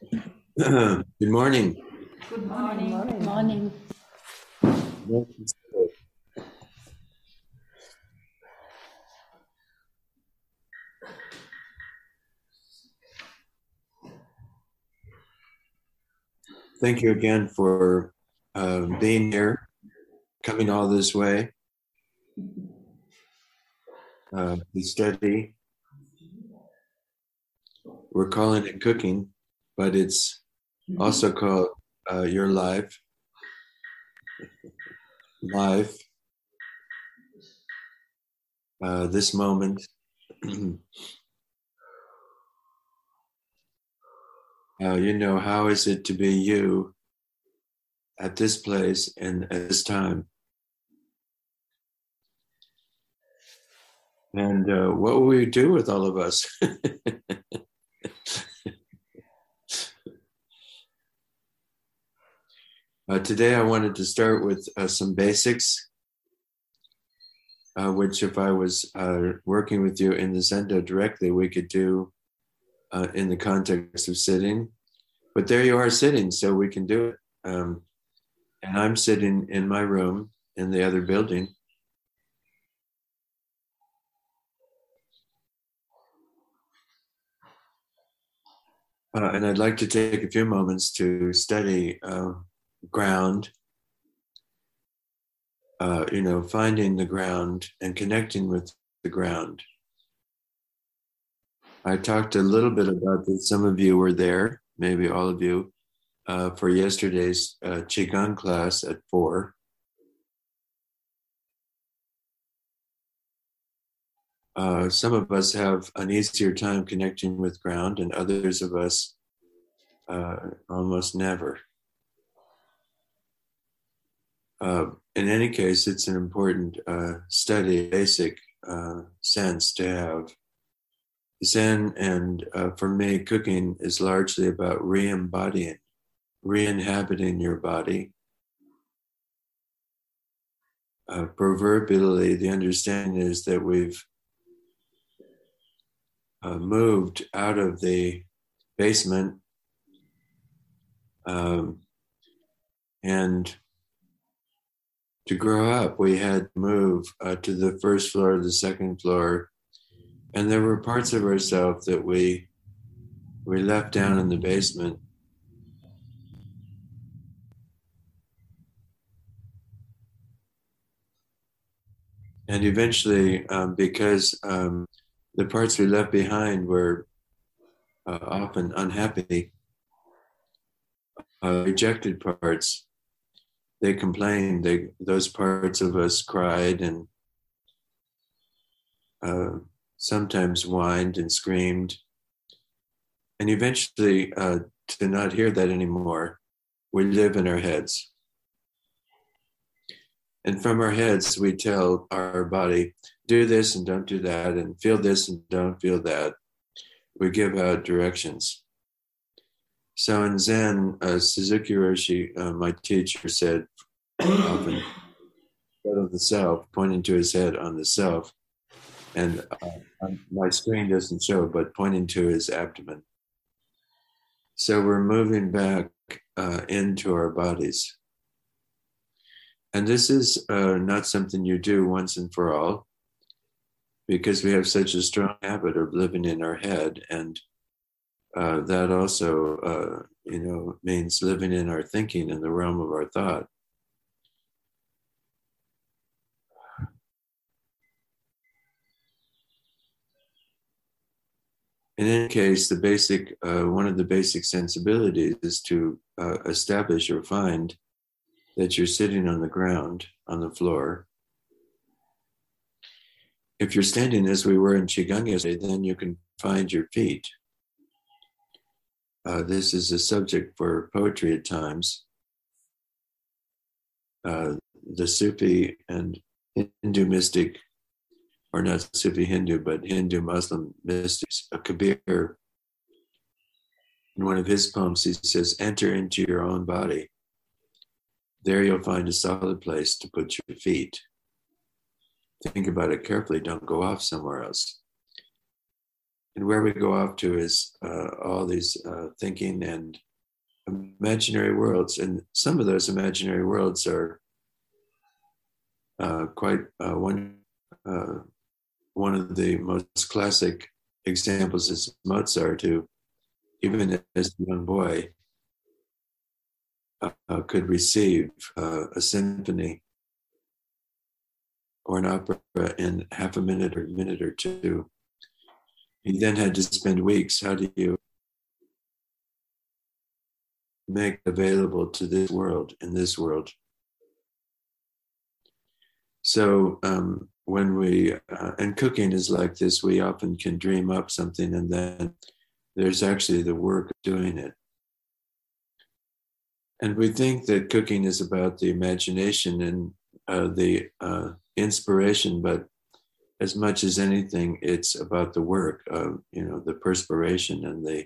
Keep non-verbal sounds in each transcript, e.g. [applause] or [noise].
[clears throat] Good morning. Good morning. Good morning. Thank you again for uh, being here, coming all this way uh, to study. We're calling it cooking, but it's also called uh, your life. Life. Uh, this moment. [clears throat] Uh, you know, how is it to be you at this place and at this time? And uh, what will we do with all of us? [laughs] uh, today, I wanted to start with uh, some basics, uh, which, if I was uh, working with you in the Zendo directly, we could do uh, in the context of sitting. But there you are sitting, so we can do it. Um, and I'm sitting in my room in the other building. Uh, and I'd like to take a few moments to study ground, uh, you know, finding the ground and connecting with the ground. I talked a little bit about this. Some of you were there, maybe all of you, uh, for yesterday's uh, Qigong class at four. Uh, some of us have an easier time connecting with ground, and others of us uh, almost never. Uh, in any case, it's an important uh, study, basic uh, sense to have. Zen and uh, for me, cooking is largely about re embodying, re inhabiting your body. proverbially, the understanding is that we've uh, moved out of the basement um, and to grow up, we had to move uh, to the first floor, the second floor, and there were parts of ourselves that we we left down in the basement. And eventually, um, because um, the parts we left behind were uh, often unhappy, uh, rejected parts. They complained. They those parts of us cried and uh, sometimes whined and screamed. And eventually, uh, to not hear that anymore, we live in our heads. And from our heads, we tell our body, do this and don't do that, and feel this and don't feel that. We give out directions. So in Zen, uh, Suzuki Roshi, uh, my teacher, said often, head of the self, pointing to his head on the self. And uh, my screen doesn't show, but pointing to his abdomen. So we're moving back uh, into our bodies. And this is uh, not something you do once and for all because we have such a strong habit of living in our head and uh, that also uh, you know means living in our thinking in the realm of our thought in any case the basic uh, one of the basic sensibilities is to uh, establish or find that you're sitting on the ground on the floor if you're standing as we were in Qigong yesterday, then you can find your feet. Uh, this is a subject for poetry at times. Uh, the Sufi and Hindu mystic, or not Sufi Hindu, but Hindu Muslim mystics, Kabir, in one of his poems, he says, Enter into your own body. There you'll find a solid place to put your feet think about it carefully, don't go off somewhere else. And where we go off to is uh, all these uh, thinking and imaginary worlds, and some of those imaginary worlds are uh, quite uh, one. Uh, one of the most classic examples is Mozart, who, even as a young boy, uh, could receive a symphony or an opera in half a minute or a minute or two. He then had to spend weeks. How do you make available to this world, in this world? So um, when we, uh, and cooking is like this, we often can dream up something and then there's actually the work of doing it. And we think that cooking is about the imagination and uh, the uh, inspiration, but as much as anything, it's about the work, of, you know, the perspiration and the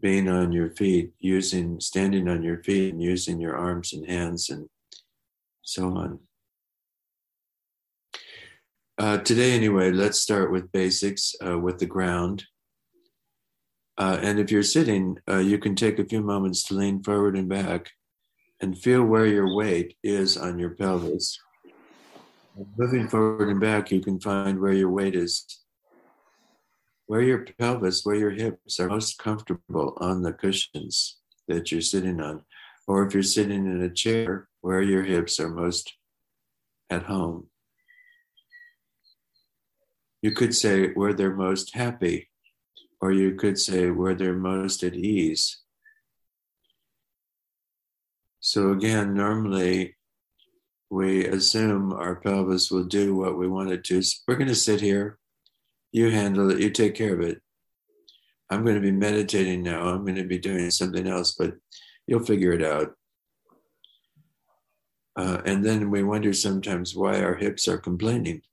being on your feet, using, standing on your feet and using your arms and hands and so on. Uh, today, anyway, let's start with basics uh, with the ground. Uh, and if you're sitting, uh, you can take a few moments to lean forward and back and feel where your weight is on your pelvis. Moving forward and back, you can find where your weight is, where your pelvis, where your hips are most comfortable on the cushions that you're sitting on. Or if you're sitting in a chair, where your hips are most at home. You could say where they're most happy, or you could say where they're most at ease. So, again, normally we assume our pelvis will do what we want it to. So we're going to sit here. You handle it. You take care of it. I'm going to be meditating now. I'm going to be doing something else, but you'll figure it out. Uh, and then we wonder sometimes why our hips are complaining. [laughs]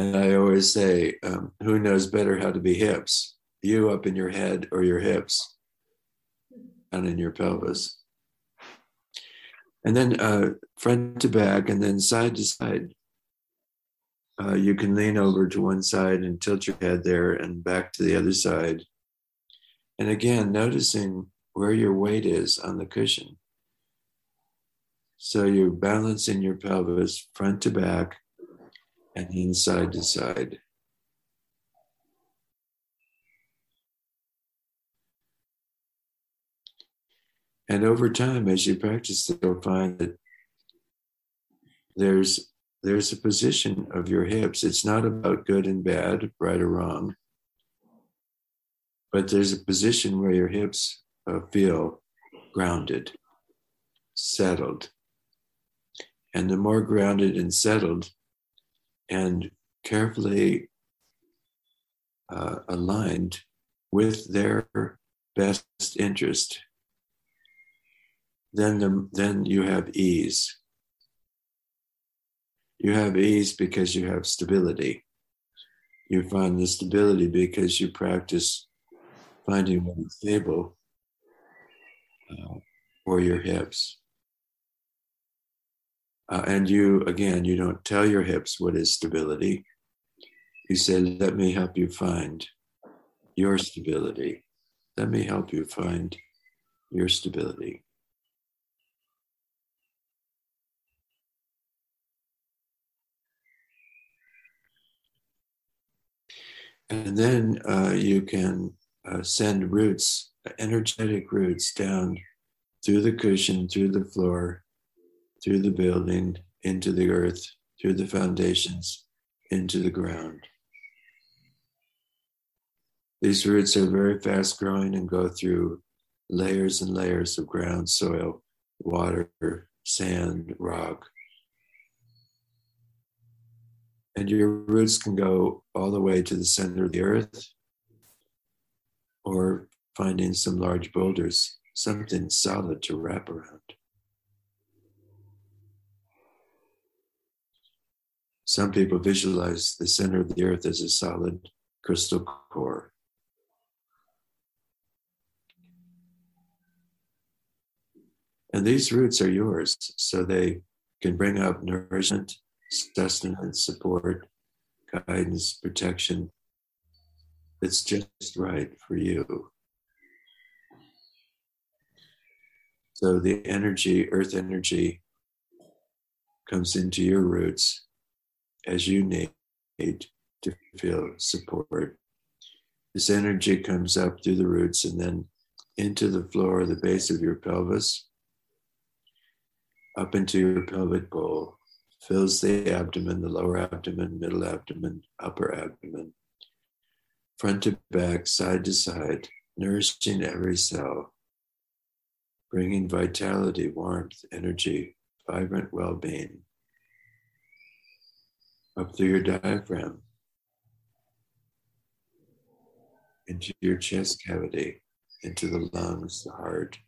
And I always say, um, who knows better how to be hips? You up in your head or your hips down in your pelvis. And then uh, front to back and then side to side. Uh, you can lean over to one side and tilt your head there and back to the other side. And again, noticing where your weight is on the cushion. So you're balancing your pelvis front to back and inside to side. And over time, as you practice you'll find that there's there's a position of your hips. It's not about good and bad, right or wrong, but there's a position where your hips uh, feel grounded, settled. And the more grounded and settled and carefully uh, aligned with their best interest, then, the, then you have ease. You have ease because you have stability. You find the stability because you practice finding one stable uh, for your hips. Uh, and you, again, you don't tell your hips what is stability. You say, let me help you find your stability. Let me help you find your stability. And then uh, you can uh, send roots, energetic roots down through the cushion, through the floor, through the building, into the earth, through the foundations, into the ground. These roots are very fast growing and go through layers and layers of ground, soil, water, sand, rock. And your roots can go all the way to the center of the earth or finding some large boulders, something solid to wrap around. Some people visualize the center of the earth as a solid crystal core. And these roots are yours, so they can bring up nourishment, sustenance, support, guidance, protection that's just right for you. So the energy, earth energy, comes into your roots as you need to feel support. This energy comes up through the roots and then into the floor, the base of your pelvis, up into your pelvic bowl fills the abdomen, the lower abdomen, middle abdomen, upper abdomen, front to back, side to side, nourishing every cell, bringing vitality, warmth, energy, vibrant well being up through your diaphragm into your chest cavity, into the lungs, the heart,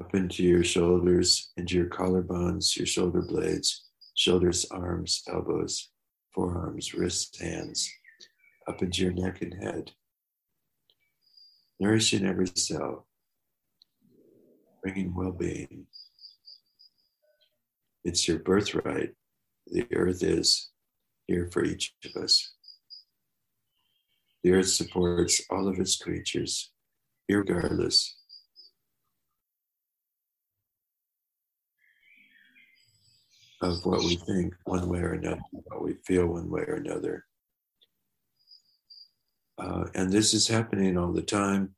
up into your shoulders, into your collarbones, your shoulder blades, shoulders, arms, elbows, forearms, wrists, hands, up into your neck and head, nourishing every cell, bringing well being. It's your birthright. The earth is here for each of us. The earth supports all of its creatures, regardless. Of what we think one way or another, what we feel one way or another. Uh, and this is happening all the time.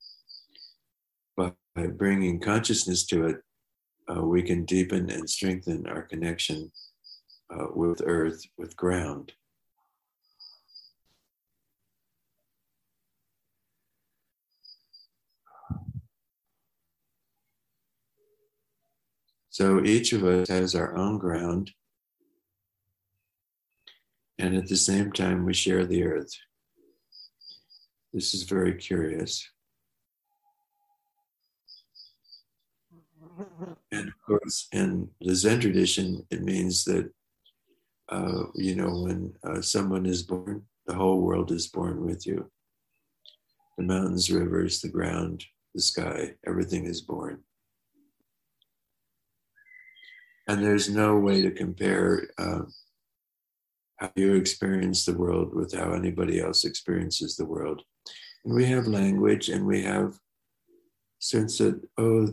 But by bringing consciousness to it, uh, we can deepen and strengthen our connection uh, with earth, with ground. So each of us has our own ground. And at the same time, we share the earth. This is very curious. And of course, in the Zen tradition, it means that, uh, you know, when uh, someone is born, the whole world is born with you. The mountains, rivers, the ground, the sky, everything is born and there's no way to compare uh, how you experience the world with how anybody else experiences the world. And we have language and we have sense that, oh,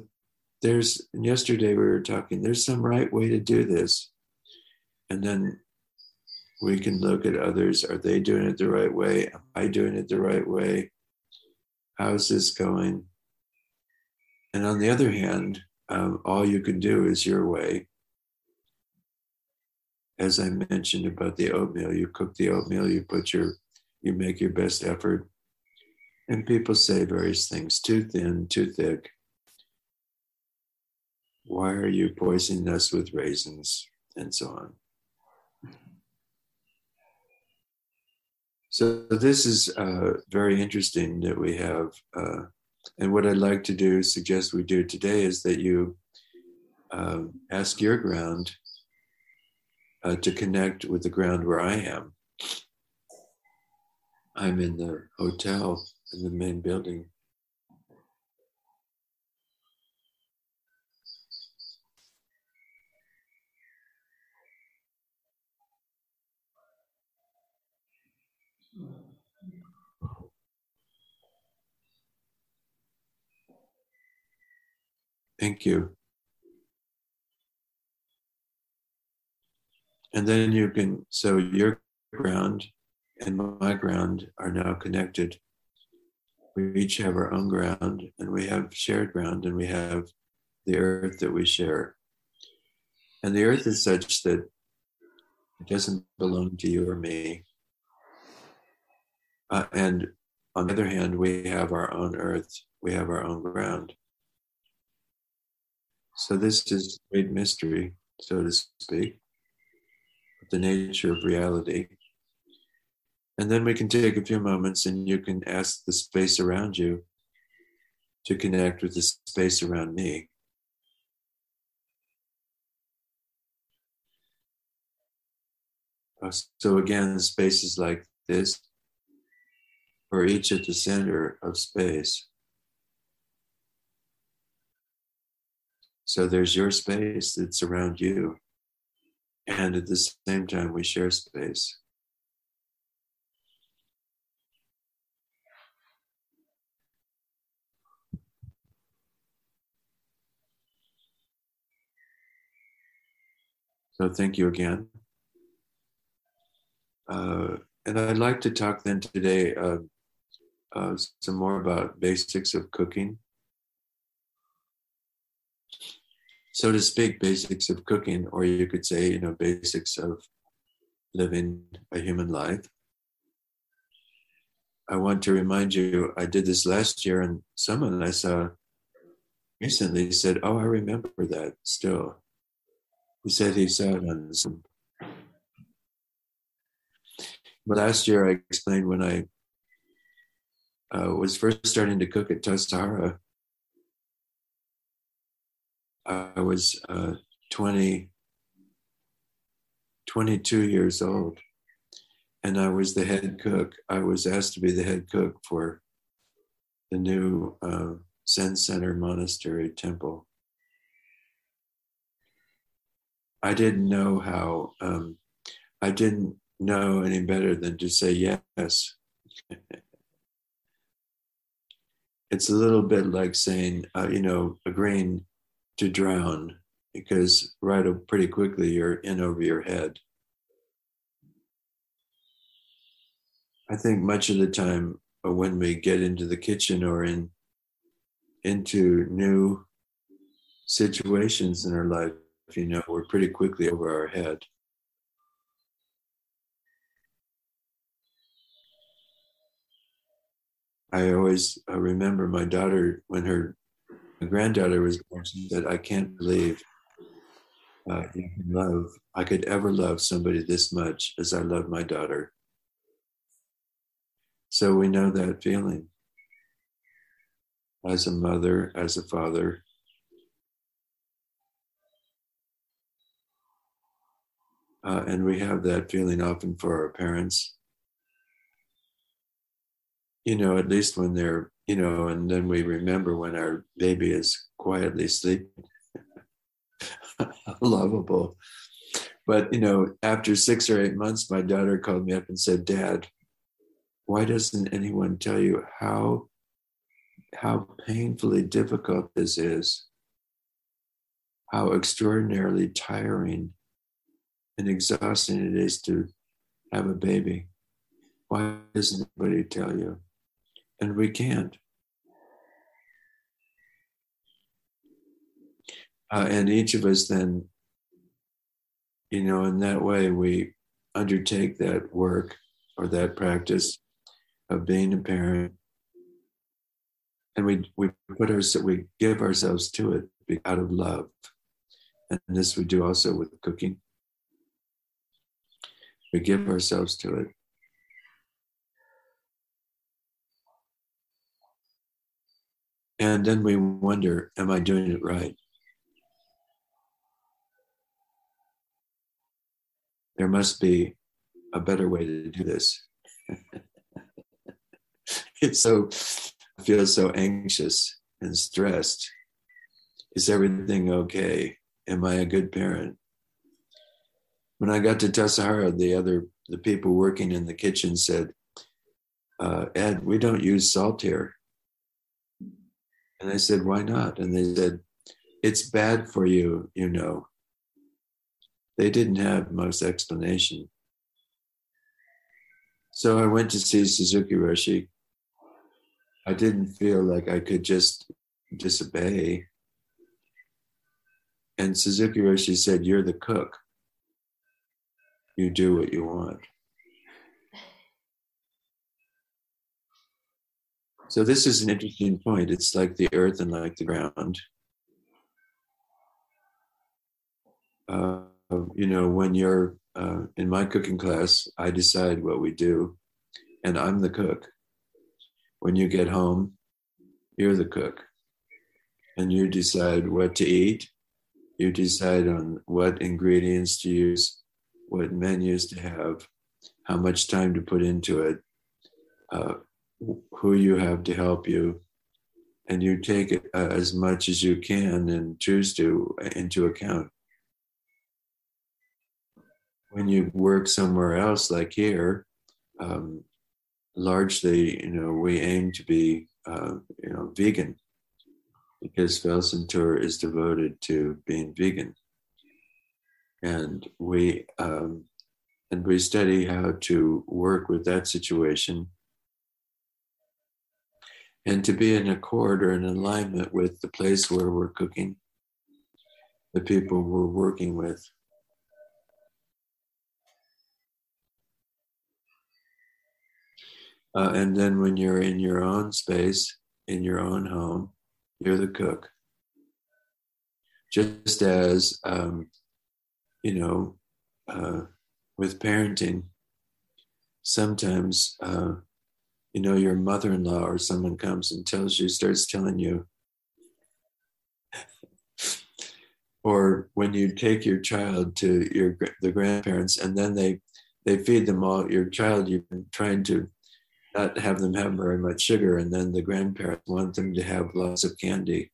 there's, yesterday we were talking, there's some right way to do this. And then we can look at others. Are they doing it the right way? Am I doing it the right way? How's this going? And on the other hand, um, all you can do is your way as I mentioned about the oatmeal, you cook the oatmeal, you put your, you make your best effort. And people say various things too thin, too thick. Why are you poisoning us with raisins? And so on. So this is uh, very interesting that we have. Uh, and what I'd like to do, suggest we do today, is that you um, ask your ground uh, to connect with the ground where I am. I'm in the hotel in the main building. Thank you. And then you can, so your ground and my ground are now connected. We each have our own ground and we have shared ground and we have the earth that we share. And the earth is such that it doesn't belong to you or me. Uh, and on the other hand, we have our own earth, we have our own ground. So this is great mystery, so to speak the nature of reality. And then we can take a few moments and you can ask the space around you to connect with the space around me. Uh, so again, spaces like this, or each at the center of space. So there's your space that's around you and at the same time we share space. So thank you again. Uh, and I'd like to talk then today uh, uh, some more about basics of cooking. So to speak, basics of cooking, or you could say, you know, basics of living a human life. I want to remind you, I did this last year, and someone I saw recently said, Oh, I remember that still. He said he saw it on. But last year, I explained when I uh, was first starting to cook at Tassajara, I was uh, 20, 22 years old, and I was the head cook. I was asked to be the head cook for the new uh, Zen Center Monastery Temple. I didn't know how, um, I didn't know any better than to say yes. [laughs] it's a little bit like saying, uh, you know, agreeing to drown because right pretty quickly you're in over your head. I think much of the time when we get into the kitchen or in into new situations in our life, you know, we're pretty quickly over our head. I always uh, remember my daughter when her granddaughter was born. She said, "I can't believe uh, you can love. I could ever love somebody this much as I love my daughter." So we know that feeling as a mother, as a father. Uh, and we have that feeling often for our parents. You know, at least when they're, you know, and then we remember when our baby is quietly sleeping. [laughs] Lovable. But, you know, after six or eight months, my daughter called me up and said, Dad, why doesn't anyone tell you how how painfully difficult this is, how extraordinarily tiring and exhausting it is to have a baby. Why doesn't anybody tell you? And we can't. Uh, and each of us then, you know, in that way, we undertake that work or that practice of being a parent. And we we put our we give ourselves to it out of love. And this we do also with cooking. We give ourselves to it and then we wonder am i doing it right there must be a better way to do this it's [laughs] so feel so anxious and stressed. Is everything okay? Am I a good parent? When I got to Tassajara, the other the people working in the kitchen said, uh, "Ed, we don't use salt here." And I said, "Why not?" And they said, "It's bad for you, you know." They didn't have much explanation. So I went to see Suzuki Roshi I didn't feel like I could just disobey. And Suzuki Roshi said, You're the cook. You do what you want. So, this is an interesting point. It's like the earth and like the ground. Uh, you know, when you're uh, in my cooking class, I decide what we do, and I'm the cook when you get home, you're the cook. And you decide what to eat. You decide on what ingredients to use, what menus to have, how much time to put into it, uh, who you have to help you. And you take it, uh, as much as you can and choose to uh, into account. When you work somewhere else, like here, um, largely, you know, we aim to be, uh, you know, vegan because Felsentor is devoted to being vegan. and we um, and we study how to work with that situation and to be in accord or in alignment with the place where we're cooking, the people we're working with. Uh, and then when you're in your own space, in your own home, you're the cook. Just as, um, you know, uh, with parenting, sometimes, uh, you know, your mother in law or someone comes and tells you, starts telling you, or when you take your child to your the grandparents and then they they feed them all your child you've been trying to not have them have very much sugar and then the grandparents want them to have lots of candy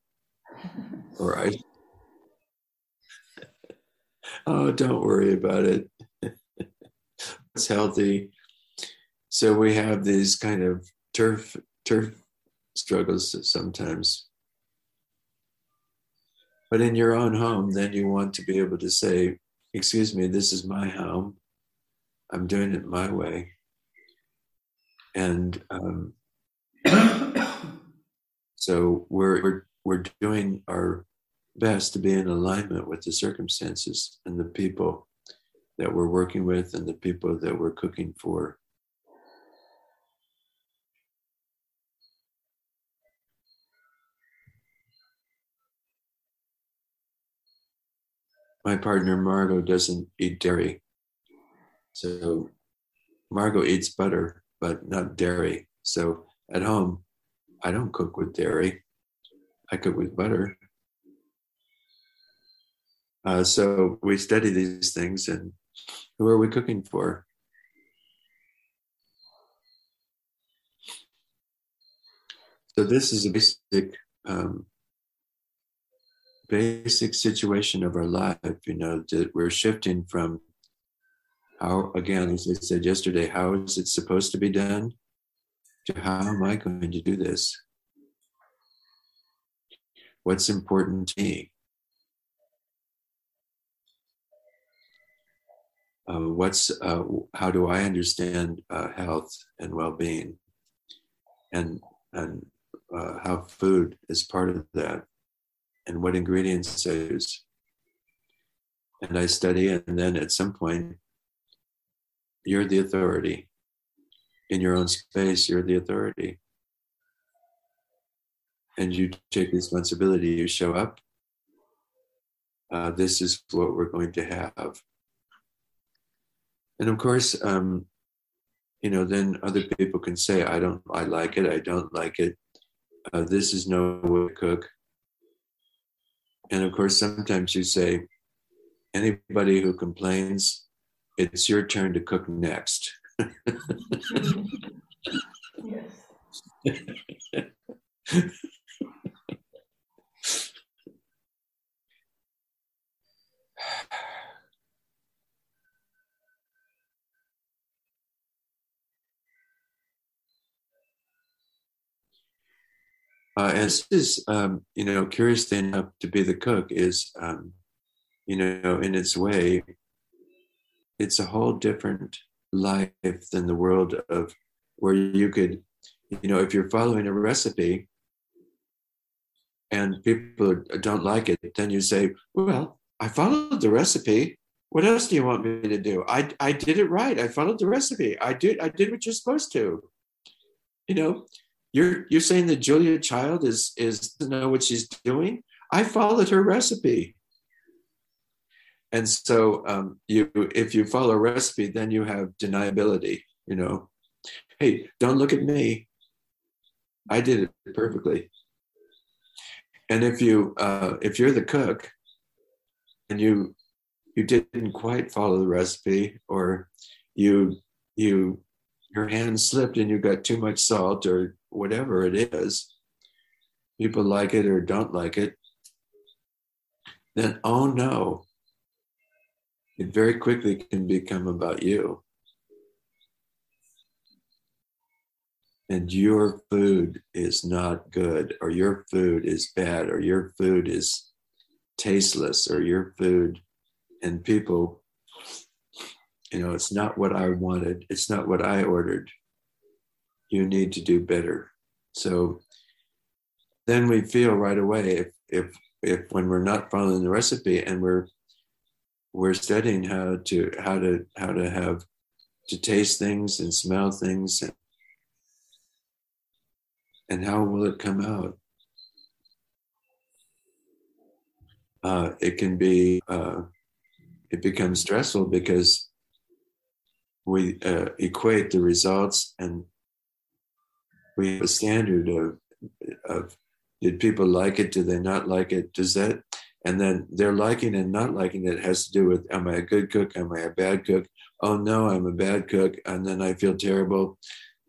or ice. [laughs] Oh don't worry about it. [laughs] It's healthy. So we have these kind of turf turf struggles sometimes. But in your own home, then you want to be able to say, excuse me, this is my home. I'm doing it my way. And um, [coughs] so we're, we're, we're doing our best to be in alignment with the circumstances and the people that we're working with and the people that we're cooking for. My partner Margot doesn't eat dairy. So Margot eats butter, but not dairy. So at home, I don't cook with dairy. I cook with butter. Uh, so we study these things and who are we cooking for? So this is a basic, um, basic situation of our life. You know that we're shifting from how, again, as I said yesterday, how is it supposed to be done, to how am I going to do this? What's important to me? uh, what's uh, how do I understand uh, health and well-being, and and uh, how food is part of that, and what ingredients I use. And I study, and then at some point, you're the authority. In your own space, you're the authority. And you take responsibility, you show up. Uh, this is what we're going to have and of course um, you know then other people can say i don't i like it i don't like it uh, this is no way to cook and of course sometimes you say anybody who complains it's your turn to cook next. [laughs] Yes [laughs] Uh, and this is, um, you know, curiously enough to be the cook is, um, you know, in its way, it's a whole different life than the world of where you could, you know, if you're following a recipe and people don't like it, then you say, well, I followed the recipe. What else do you want me to do? I, I did it right. I followed the recipe. I did I did what you're supposed to. You know, you're you're saying that Julia Child is is to know what she's doing. I followed her recipe. And so um, you if you follow a recipe, then you have deniability, you know. Hey, don't look at me. I did it perfectly. And if you uh, if you're the cook and you you didn't quite follow the recipe or you you your hand slipped and you got too much salt or whatever it is, people like it or don't like it, then oh no, it very quickly can become about you. And your food is not good, or your food is bad, or your food is tasteless, or your food and people, you know, it's not what I wanted, it's not what I ordered. You need to do better. So then we feel right away if if if when we're not following the recipe and we're we're studying how to how to how to have to taste things and smell things and, how will it come out uh, it can be uh, it becomes stressful because we uh, equate the results and we have a standard of of did people like it? Do they not like it? Does that and then their liking and not liking it has to do with am i a good cook? Am i a bad cook? Oh no i'm a bad cook and then i feel terrible.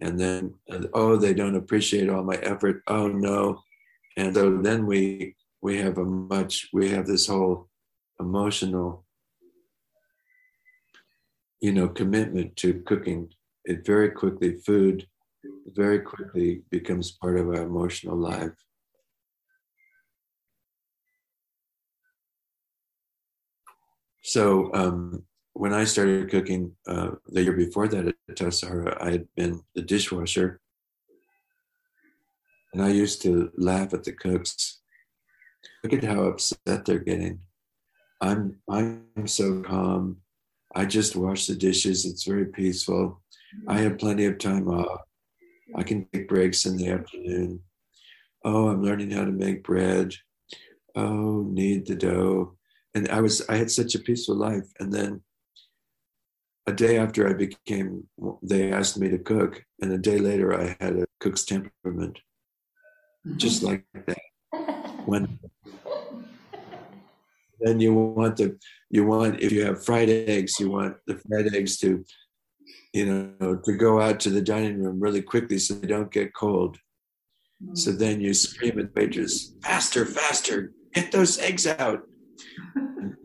And then oh they don't appreciate all my effort. Oh no. And so then we we have a much we have this whole emotional you know commitment to cooking it very quickly. Food very quickly becomes part of our emotional life so um, when I started cooking uh, the year before that at Tassajara, I had been the dishwasher. And I used to laugh at the cooks. Look at how upset they're getting. I'm I'm so calm. I just wash the dishes. It's very peaceful. I have plenty of time off. I can take breaks in the afternoon. Oh, I'm learning how to make bread. Oh, knead the dough. And I was I had such a peaceful life. And then a day after I became, they asked me to cook, and a day later I had a cook's temperament, just [laughs] like that. When then you want the, you want if you have fried eggs, you want the fried eggs to, you know, to go out to the dining room really quickly so they don't get cold. So then you scream at the waitress, faster, faster, get those eggs out. And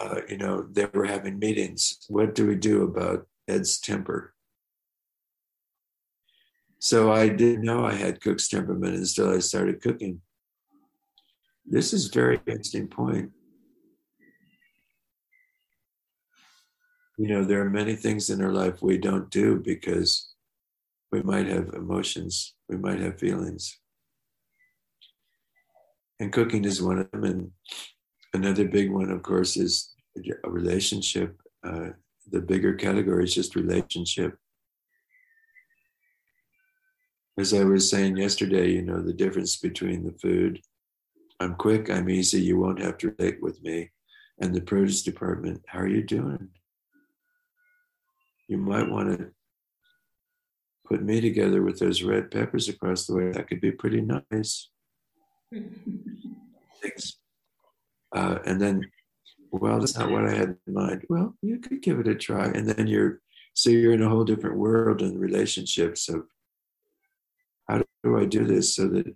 uh, you know, they were having meetings. What do we do about Ed's temper? So I didn't know I had cook's temperament until I started cooking. This is very interesting point. You know, there are many things in our life we don't do because we might have emotions, we might have feelings. And cooking is one of them. And another big one, of course, is a relationship. Uh, the bigger category is just relationship. As I was saying yesterday, you know, the difference between the food I'm quick, I'm easy, you won't have to relate with me, and the produce department, how are you doing? You might want to put me together with those red peppers across the way. That could be pretty nice. [laughs] Thanks. Uh, and then well, that's not what I had in mind. Well, you could give it a try. And then you're, so you're in a whole different world in relationships of how do I do this so that,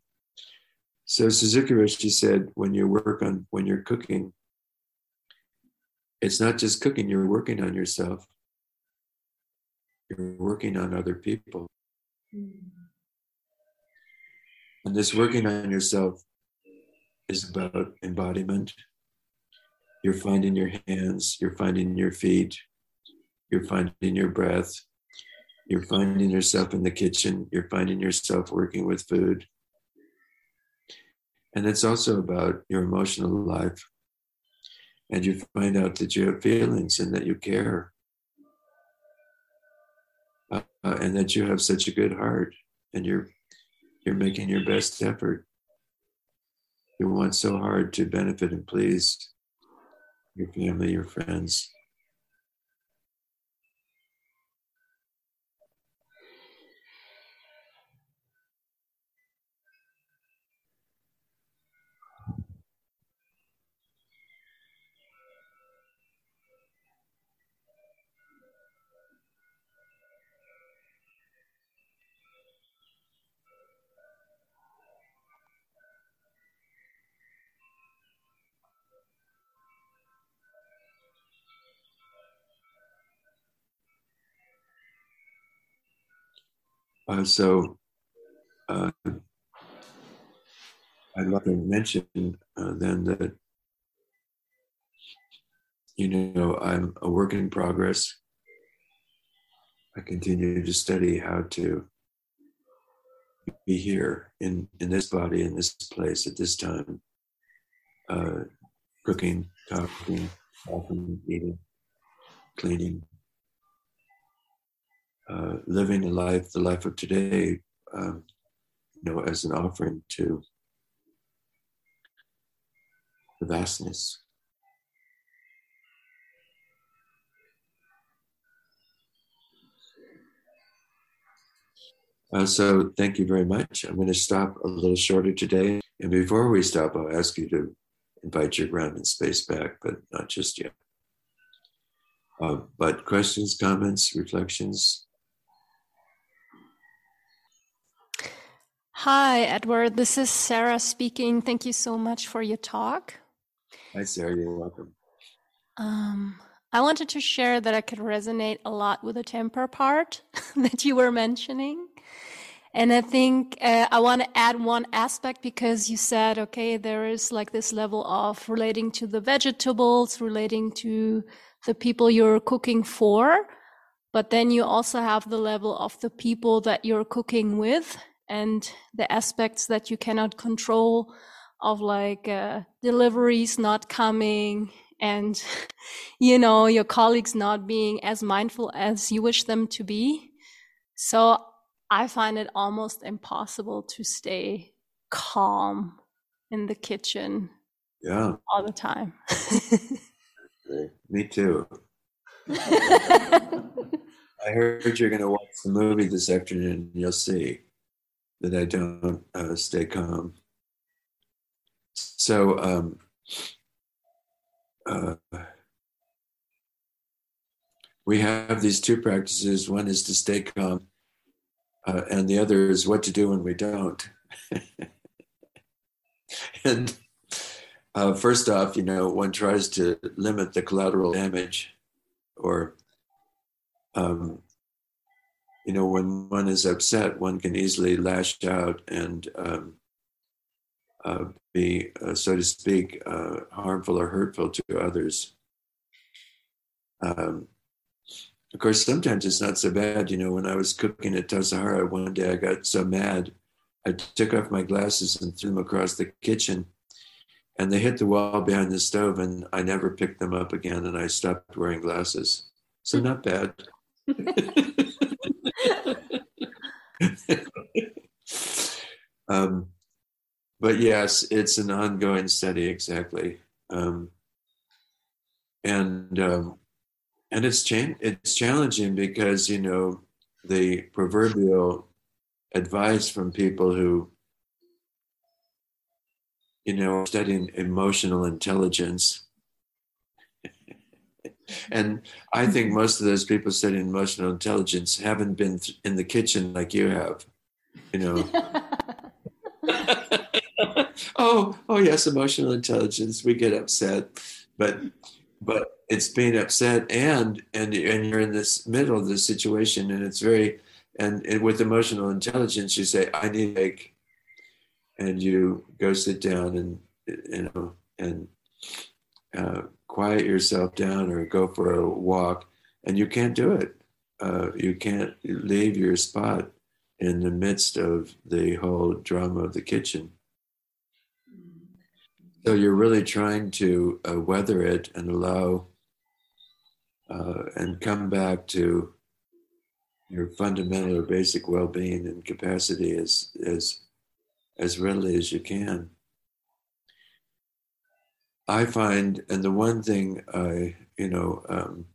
so Suzuki Roshi said, when you work on, when you're cooking, it's not just cooking, you're working on yourself. You're working on other people. Mm-hmm. And this working on yourself is about embodiment you're finding your hands, you're finding your feet, you're finding your breath, you're finding yourself in the kitchen, you're finding yourself working with food. And it's also about your emotional life. And you find out that you have feelings and that you care. Uh, and that you have such a good heart and you're you're making your best effort. You want so hard to benefit and please your family, your friends. Uh, so uh, I'd like to mention uh, then that you know, I'm a work in progress. I continue to study how to be here in, in this body, in this place, at this time, uh, cooking, talking, walking, eating, cleaning, uh, living a life, the life of today, um, you know, as an offering to the vastness. Uh, so thank you very much. I'm going to stop a little shorter today. And before we stop, I'll ask you to invite your ground and space back, but not just yet. Uh, but questions, comments, reflections? Hi, Edward. This is Sarah speaking. Thank you so much for your talk. Hi, Sarah. You're welcome. Um, I wanted to share that I could resonate a lot with the temper part [laughs] that you were mentioning. And I think uh, I want to add one aspect because you said, okay, there is like this level of relating to the vegetables, relating to the people you're cooking for. But then you also have the level of the people that you're cooking with and the aspects that you cannot control of like uh, deliveries not coming and [laughs] you know your colleagues not being as mindful as you wish them to be so I find it almost impossible to stay calm in the kitchen. Yeah. All the time. Me too. [laughs] I heard you're going to watch the movie this afternoon. You'll see that I don't uh, stay calm. So, um, uh, we have these two practices. One is to stay calm, uh, and the other is what to do when we don't. [laughs] and uh, first off, you know, one tries to limit the collateral damage, or, um, you know, when one is upset, one can easily lash out and um, uh, be, uh, so to speak, uh, harmful or hurtful to others. Um, of course, sometimes it's not so bad. You know, when I was cooking at Tassajara one day, I got so mad, I took off my glasses and threw them across the kitchen, and they hit the wall behind the stove, and I never picked them up again, and I stopped wearing glasses. So not bad. [laughs] [laughs] um, but yes, it's an ongoing study, exactly. Um, and um, and it's cha- it's challenging because you know the proverbial advice from people who you know studying emotional intelligence and i think most of those people studying emotional intelligence haven't been in the kitchen like you have you know. [laughs] Oh oh yes emotional intelligence we get upset but but it's being upset and and and you're in this middle of the situation and it's very and, and with emotional intelligence you say i need a and you go sit down and you know and uh, quiet yourself down or go for a walk and you can't do it uh, you can't leave your spot in the midst of the whole drama of the kitchen so you're really trying to uh, weather it and allow uh, and come back to your fundamental or basic well-being and capacity as as as readily as you can. I find, and the one thing I, you know, um,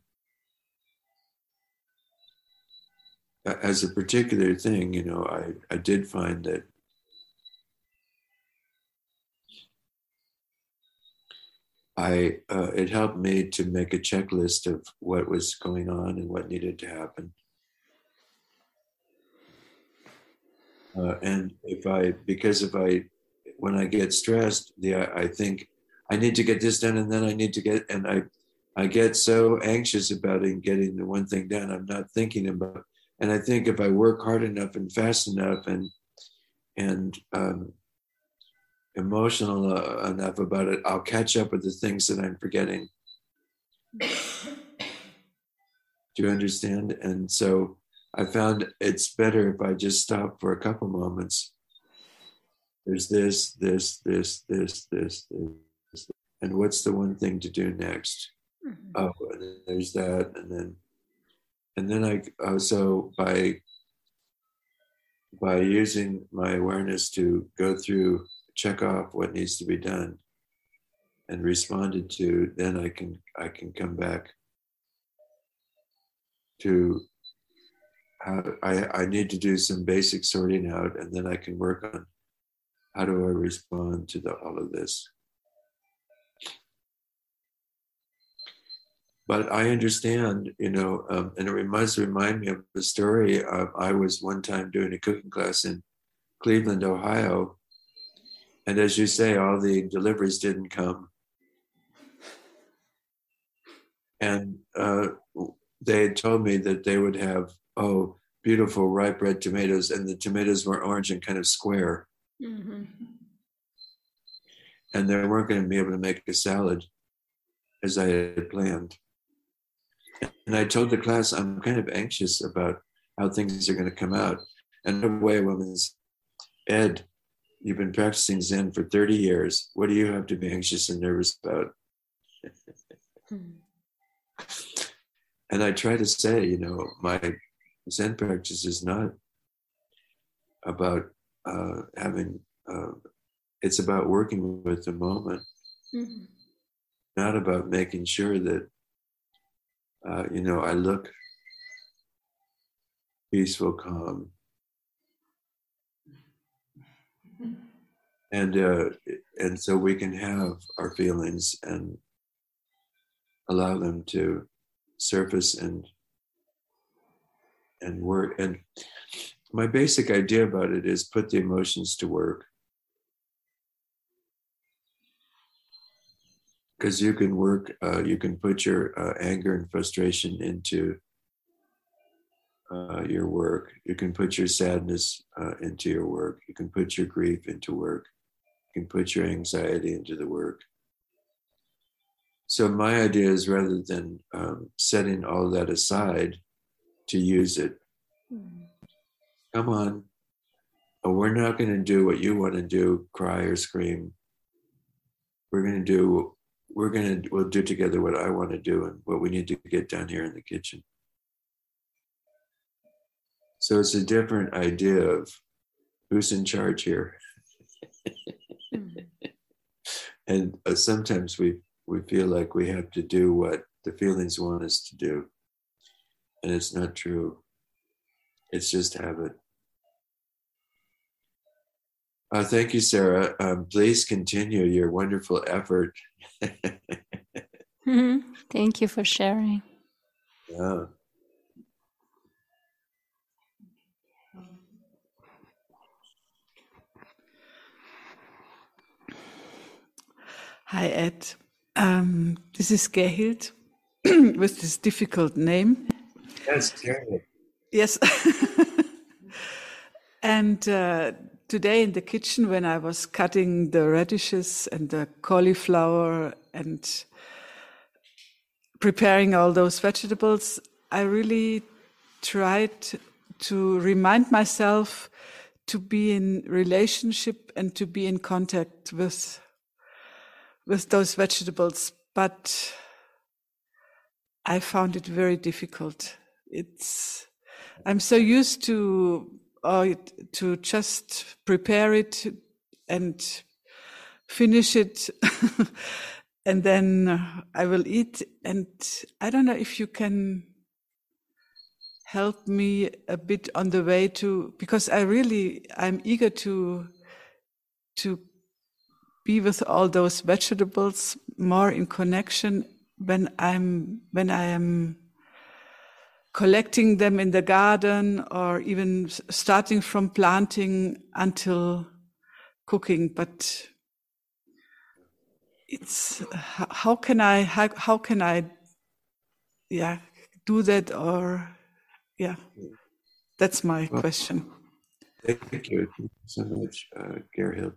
as a particular thing, you know, I, I did find that I uh, it helped me to make a checklist of what was going on and what needed to happen. Uh, and if I, because if I, when I get stressed, the I, I think I need to get this done, and then I need to get, and I, I get so anxious about it and getting the one thing done. I'm not thinking about, and I think if I work hard enough and fast enough and and um, emotional uh, enough about it, I'll catch up with the things that I'm forgetting. Do you understand? And so I found it's better if I just stop for a couple moments. There's this, this, this, this, this, this. And what's the one thing to do next? Mm-hmm. Oh, and then there's that. And then, and then I, uh, by, by using my awareness to go through, check off what needs to be done and responded to, then I can, I can come back to how I, I need to do some basic sorting out and then I can work on how do I respond to the, all of this. But I understand, you know, um, and it must remind me of the story. Uh, I was one time doing a cooking class in Cleveland, Ohio. And as you say, all the deliveries didn't come. And uh, they had told me that they would have oh beautiful ripe red tomatoes and the tomatoes were orange and kind of square mm-hmm. and they weren't going to be able to make a salad as i had planned and i told the class i'm kind of anxious about how things are going to come out and the way a woman's ed you've been practicing zen for 30 years what do you have to be anxious and nervous about hmm. and I try to say, you know, my Zen practice is not about uh, having, uh, it's about working with the moment, mm-hmm. not about making sure that, uh, you know, I look peaceful, calm. And uh, and so we can have our feelings and allow them to surface and and work and my basic idea about it is put the emotions to work because you can work uh, you can put your uh, anger and frustration into uh, your work you can put your sadness uh, into your work you can put your grief into work you can put your anxiety into the work so my idea is rather than um, setting all that aside to use it, mm. come on. Oh, we're not going to do what you want to do, cry or scream. We're going to do, we're going to, we'll do together what I want to do and what we need to get done here in the kitchen. So it's a different idea of who's in charge here. [laughs] and uh, sometimes we we feel like we have to do what the feelings want us to do. And it's not true. It's just habit. Uh, thank you, Sarah. Um, please continue your wonderful effort. mm-hmm. [laughs] Thank you for sharing. Yeah. Hi, Ed. Um, this is Gerhild [clears throat] with this difficult name. Yes, Gerhild. Yes. [laughs] and uh, today in the kitchen, when I was cutting the radishes and the cauliflower and preparing all those vegetables, I really tried to remind myself to be in relationship and to be in contact with with those vegetables, but I found it very difficult. It's I'm so used to uh, to just prepare it and finish it, [laughs] and then I will eat. And I don't know if you can help me a bit on the way to because I really I'm eager to to be with all those vegetables more in connection when I'm when I am collecting them in the garden or even starting from planting until cooking. But it's how can i how, how can i yeah do that or yeah that's my well, question. thank you so much uh, Gerhild.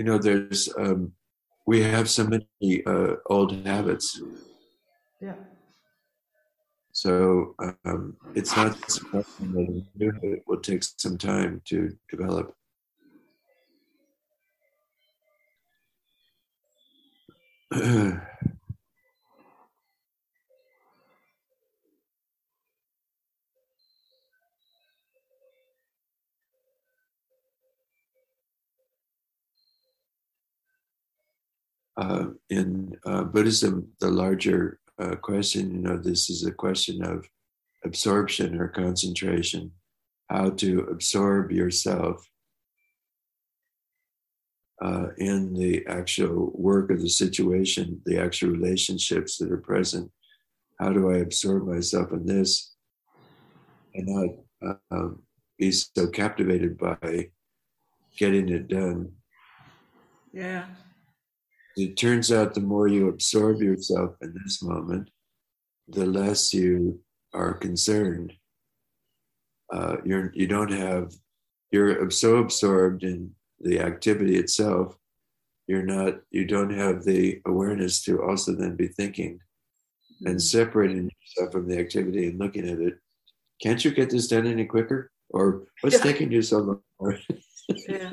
You know, there's um, we have so many uh, old habits. Yeah. So um, it's not surprising that a new habit will take some time to develop. [clears throat] uh, in uh, Buddhism, the larger uh, question, you know, this is a question of absorption or concentration, how to absorb yourself uh, in the actual work of the situation, the actual relationships that are present. How do I absorb myself in this and not um, be so captivated by getting it done? Yeah it turns out the more you absorb yourself in this moment, the less you are concerned. Uh, you're you don't have you're so absorbed in the activity itself. You're not you don't have the awareness to also then be thinking and mm-hmm. separating yourself from the activity and looking at it. Can't you get this done any quicker? Or what's yeah. [laughs] taking you so long? [laughs] yeah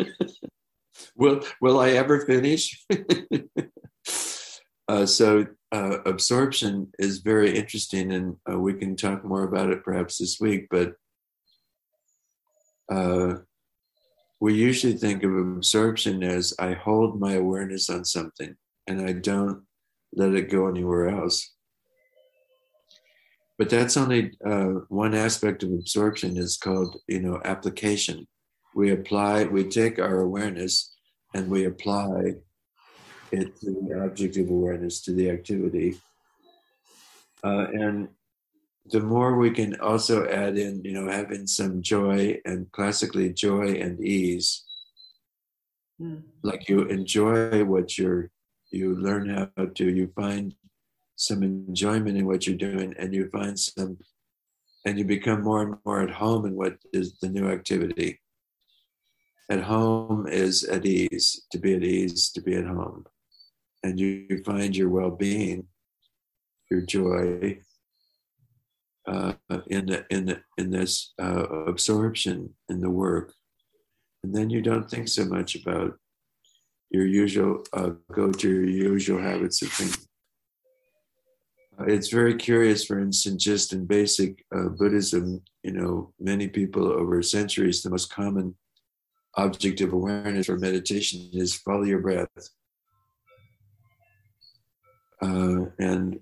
will will I ever finish? [laughs] uh, so uh, absorption is very interesting, and uh, we can talk more about it perhaps this week. But uh, we usually think of absorption as I hold my awareness on something and I don't let it go anywhere else. But that's only uh, one aspect of absorption is called, you know, application. We apply, we take our awareness and we apply it to the object of awareness, to the activity. Uh, and the more we can also add in, you know, having some joy and classically joy and ease, mm. like you enjoy what you're, you learn how to, you find some enjoyment in what you're doing, and you find some, and you become more and more at home in what is the new activity at home is at ease, to be at ease, to be at home. And you find your well being, your joy uh, in, the, in, the, in this uh, absorption in the work. And then you don't think so much about your usual, uh, go to your usual habits of thinking. Uh, it's very curious, for instance, just in basic uh, Buddhism, you know, many people over centuries, the most common object of awareness for meditation is follow your breath. Uh, and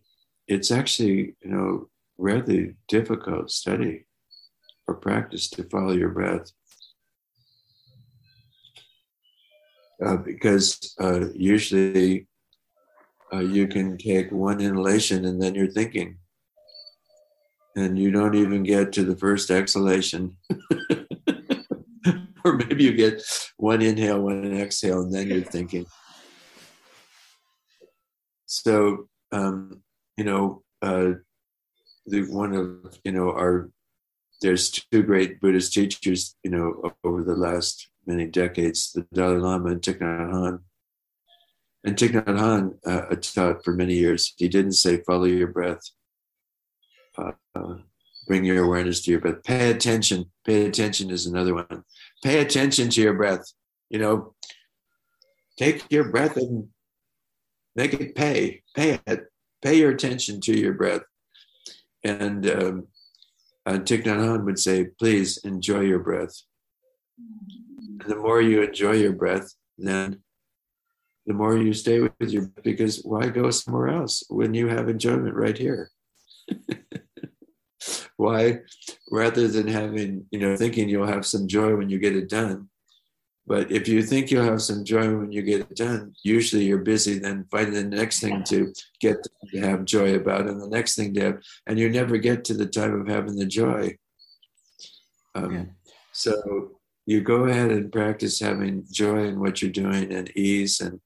it's actually, you know, rather difficult study or practice to follow your breath. Uh, because uh, usually uh, you can take one inhalation and then you're thinking. And you don't even get to the first exhalation. [laughs] [laughs] or maybe you get one inhale, one exhale, and then you're thinking. So, um, you know, uh, the one of you know our there's two great Buddhist teachers, you know, over the last many decades, the Dalai Lama and Thich Nhat Hanh. And Thich Nhat Hanh uh, taught for many years. He didn't say follow your breath. Uh, uh, bring your awareness to your breath. Pay attention. Pay attention is another one. Pay attention to your breath. You know, take your breath and make it pay. Pay it. Pay your attention to your breath. And um, uh, Thich would say, please enjoy your breath. And the more you enjoy your breath, then the more you stay with your because why go somewhere else when you have enjoyment right here? [laughs] Why, rather than having, you know, thinking you'll have some joy when you get it done. But if you think you'll have some joy when you get it done, usually you're busy then finding the next thing to get to have joy about and the next thing to have, and you never get to the time of having the joy. Um, yeah. So you go ahead and practice having joy in what you're doing and ease and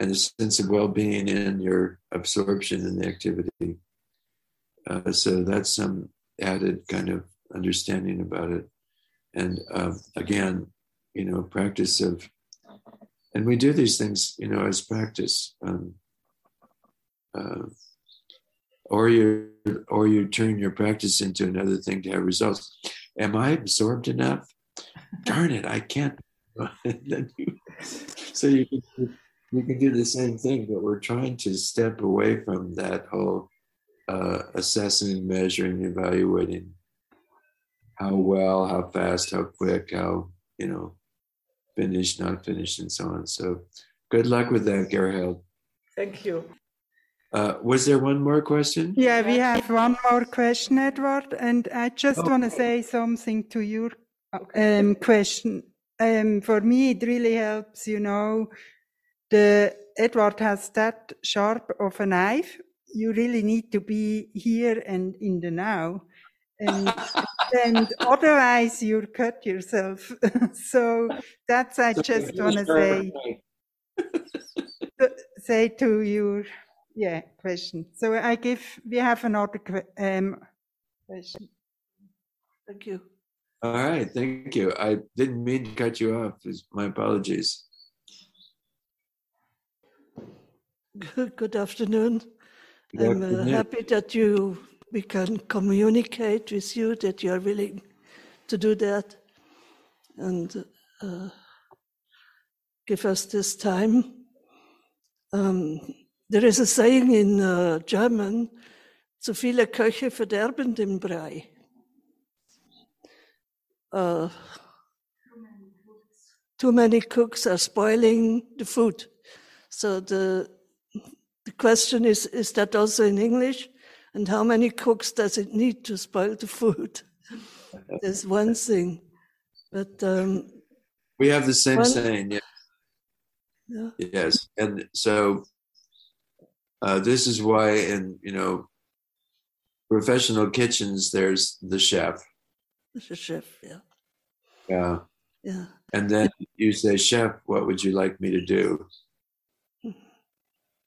and a sense of well-being in your absorption in the activity. Uh, so that's some added kind of understanding about it. And uh, again, you know, practice of and we do these things, you know, as practice. Um, uh, or you or you turn your practice into another thing to have results. Am I absorbed enough? Darn it, I can't. [laughs] so you can you can do the same thing, but we're trying to step away from that whole uh, assessing, measuring, evaluating how well, how fast, how quick, how you know finished, not finished, and so on. So good luck with that, Gerhard. Thank you. Uh, was there one more question? Yeah, we have one more question, Edward, and I just oh. want to say something to your um, question. Um, for me, it really helps, you know, the Edward has that sharp of a knife. You really need to be here and in the now. And, and otherwise you cut yourself. [laughs] so that's, I just want to say, say to your yeah question. So I give. We have another um, question. Thank you. All right, thank you. I didn't mean to cut you off. My apologies. Good, good afternoon. I'm uh, happy that you we can communicate with you that you are willing to do that and uh, give us this time. Um, there is a saying in uh, German, zu viele Köche verderben den Brei. Uh, too many cooks are spoiling the food. So the the question is, is that also in English? And how many cooks does it need to spoil the food? [laughs] There's one thing. But um, we have the same one, saying, yeah. yeah. Yes. And so uh, this is why in you know professional kitchens there's the chef. The chef, yeah. Yeah. Yeah. And then you say, Chef, what would you like me to do?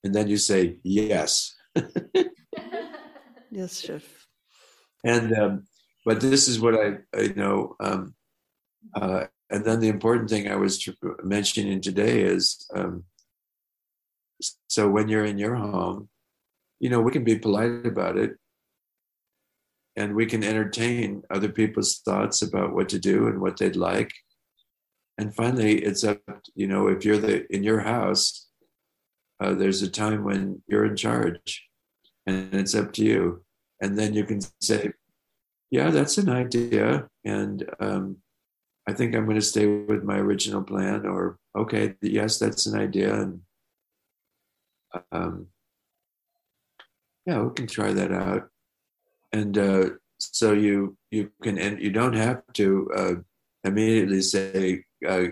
And then you say, Yes. [laughs] yes, chef. And um, but this is what I, I know. Um, uh, and then the important thing I was mentioning today is um, so when you're in your home, you know, we can be polite about it and we can entertain other people's thoughts about what to do and what they'd like. And finally, it's up, you know, if you're the in your house, uh, there's a time when you're in charge and it's up to you. And then you can say, yeah, that's an idea. And um, I think I'm going to stay with my original plan, or okay, yes, that's an idea. And um, yeah, we can try that out. And uh, so you you can and you don't have to uh, immediately say. Uh,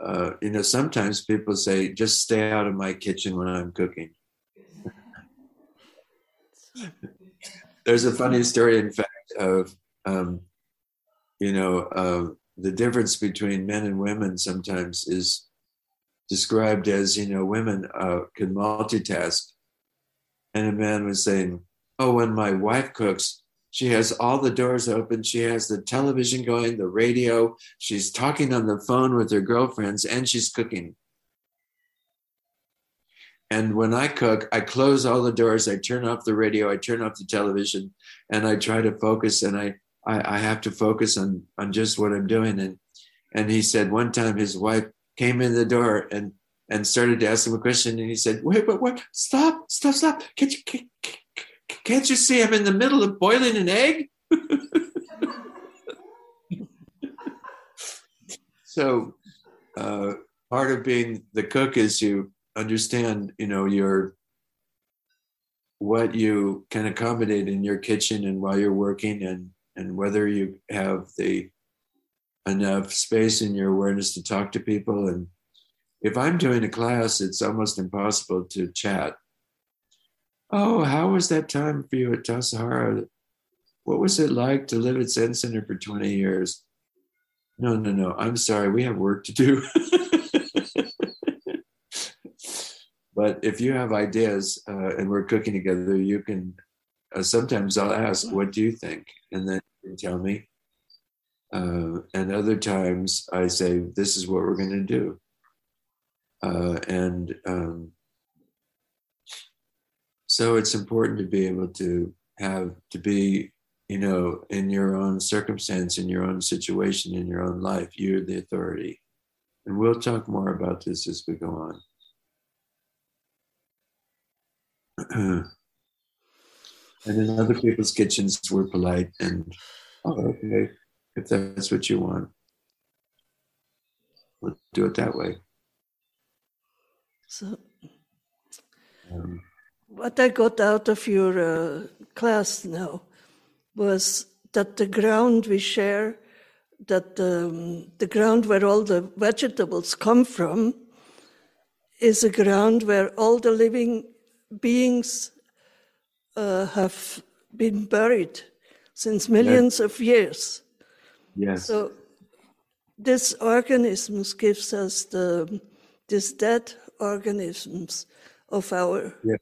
uh, you know, sometimes people say, "Just stay out of my kitchen when I'm cooking." [laughs] There's a funny story, in fact, of um, you know uh, the difference between men and women. Sometimes is described as you know women uh, can multitask and a man was saying oh when my wife cooks she has all the doors open. She has the television going the radio. She's talking on the phone with her girlfriends and she's cooking. And when i cook i close all the doors. I turn off the radio. I turn off the television and i try to focus and i i, I have to focus on on just what i'm doing. And and he said one time his wife came in the door and and started to ask him a question and he said wait wait wait stop stop stop. Can't you can't, can't you see i'm in the middle of boiling an egg [laughs] so uh, part of being the cook is you understand you know your what you can accommodate in your kitchen and while you're working and and whether you have the enough space in your awareness to talk to people. And if I'm doing a class, it's almost impossible to chat. Oh, how was that time for you at Tassajara? What was it like to live at Zen Center for 20 years? No, no, no. I'm sorry. We have work to do. [laughs] but if you have ideas uh, and we're cooking together, you can. Uh, sometimes I'll ask, "What do you think?" and then you can tell me. Uh, and other times I say, this is what we're going to do. Uh, and um, so it's important to be able to have to be you know in your own circumstance in your own situation in your own life you're the authority. And we'll talk more about this as we go on. [clears throat] And in other people's kitchens we're polite and oh okay if that's what you want. We'll do it that way. So um, what i got out of your uh, class now was that the ground we share that um, the ground where all the vegetables come from is a ground where all the living beings uh, have been buried since millions yes. of years. Yes. So this organisms gives us the these dead organisms of our yeah.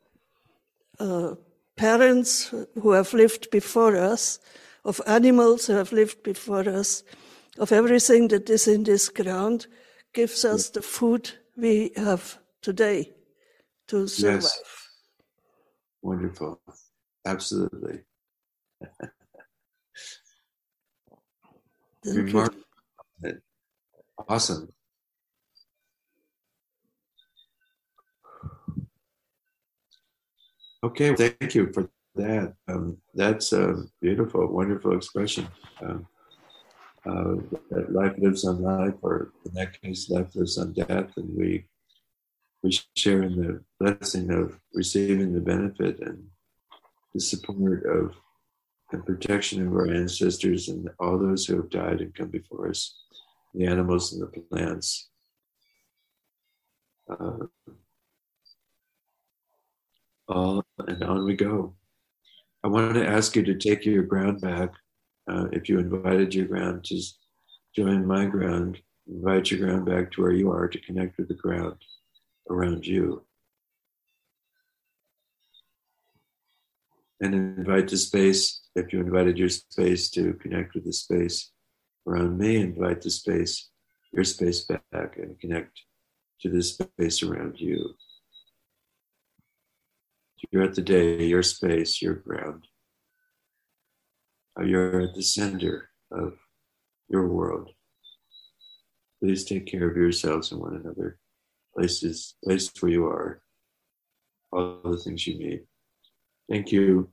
Uh, parents who have lived before us, of animals who have lived before us, of everything that is in this ground, gives us the food we have today to survive. Yes. Wonderful. Absolutely. Remarkable. Awesome. Okay, thank you for that. Um, that's a beautiful, wonderful expression. Um, uh, that life lives on life, or in that case, life lives on death, and we we share in the blessing of receiving the benefit and the support of and protection of our ancestors and all those who have died and come before us, the animals and the plants. Uh, all and on we go. I want to ask you to take your ground back. Uh, if you invited your ground to join my ground, invite your ground back to where you are to connect with the ground around you. And invite the space, if you invited your space to connect with the space around me, invite the space, your space back and connect to the space around you. You're at the day, your space, your ground. You're at the center of your world. Please take care of yourselves and one another. Places, place where you are, all the things you need. Thank you.